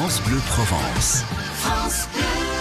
France Bleu Provence.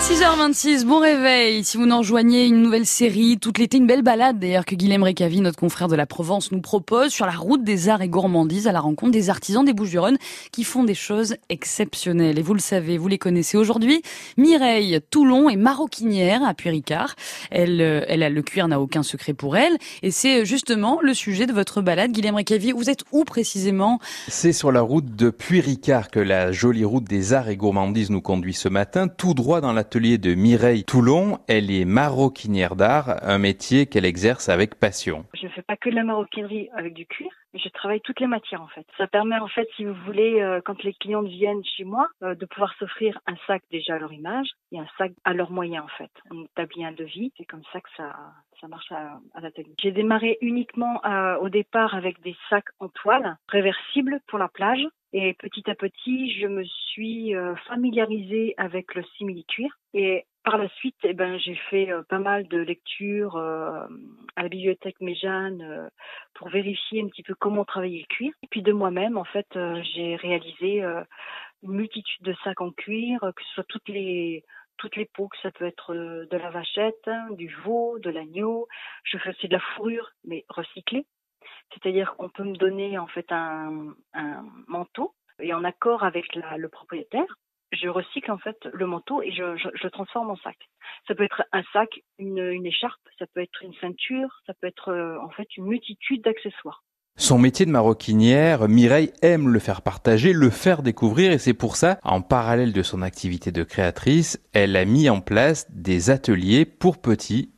6h26, bon réveil. Si vous nous rejoignez, une nouvelle série, toute l'été, une belle balade d'ailleurs que Guilhem Récavi, notre confrère de la Provence, nous propose sur la route des arts et gourmandises à la rencontre des artisans des Bouches-du-Rhône qui font des choses exceptionnelles. Et vous le savez, vous les connaissez aujourd'hui. Mireille Toulon est maroquinière à Puy-Ricard. Elle, euh, elle a le cuir n'a aucun secret pour elle. Et c'est justement le sujet de votre balade, Guilhem Récavi. Vous êtes où précisément? C'est sur la route de Puy-Ricard que la jolie route des arts et gourmandises nous conduit ce matin, tout droit dans l'atelier de Mireille Toulon. Elle est maroquinière d'art, un métier qu'elle exerce avec passion. Je ne fais pas que de la maroquinerie avec du cuir, je travaille toutes les matières en fait. Ça permet en fait, si vous voulez, euh, quand les clients viennent chez moi, euh, de pouvoir s'offrir un sac déjà à leur image et un sac à leurs moyens en fait. On établit un devis, c'est comme ça que ça, ça marche à, à l'atelier. J'ai démarré uniquement euh, au départ avec des sacs en toile réversibles pour la plage. Et petit à petit, je me suis familiarisée avec le simili-cuir. Et par la suite, eh ben, j'ai fait pas mal de lectures à la bibliothèque Méjeanne pour vérifier un petit peu comment travailler le cuir. Et puis de moi-même, en fait, euh, j'ai réalisé euh, une multitude de sacs en cuir, que ce soit toutes les toutes les peaux, que ça peut être euh, de la vachette, hein, du veau, de l'agneau. Je fais aussi de la fourrure, mais recyclée. C'est-à-dire qu'on peut me donner en fait un, un manteau et en accord avec le propriétaire, je recycle en fait le manteau et je, je, je le transforme en sac. Ça peut être un sac, une, une écharpe, ça peut être une ceinture, ça peut être euh, en fait une multitude d'accessoires. Son métier de maroquinière, Mireille aime le faire partager, le faire découvrir et c'est pour ça, en parallèle de son activité de créatrice, elle a mis en place des ateliers pour petits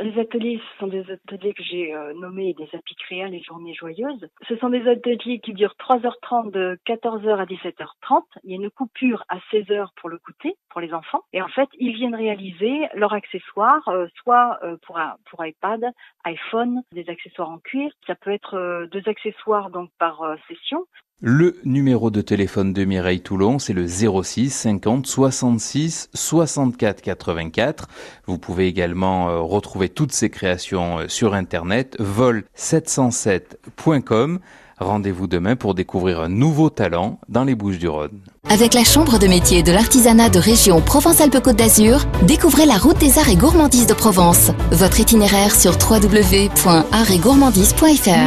Les ateliers, ce sont des ateliers que j'ai euh, nommés des apicréas, les journées joyeuses. Ce sont des ateliers qui durent 3h30 de 14h à 17h30. Il y a une coupure à 16h pour le goûter, pour les enfants. Et en fait, ils viennent réaliser leurs accessoires, euh, soit euh, pour, un, pour iPad, iPhone, des accessoires en cuir. Ça peut être euh, deux accessoires donc par euh, session. Le numéro de téléphone de Mireille Toulon, c'est le 06 50 66 64 84. Vous pouvez également euh, retrouver toutes ses créations euh, sur internet vol707.com. Rendez-vous demain pour découvrir un nouveau talent dans les Bouches du Rhône. Avec la Chambre de métier de l'artisanat de région Provence-Alpes-Côte d'Azur, découvrez la route des arts et gourmandises de Provence. Votre itinéraire sur www.artsetgourmandise.fr.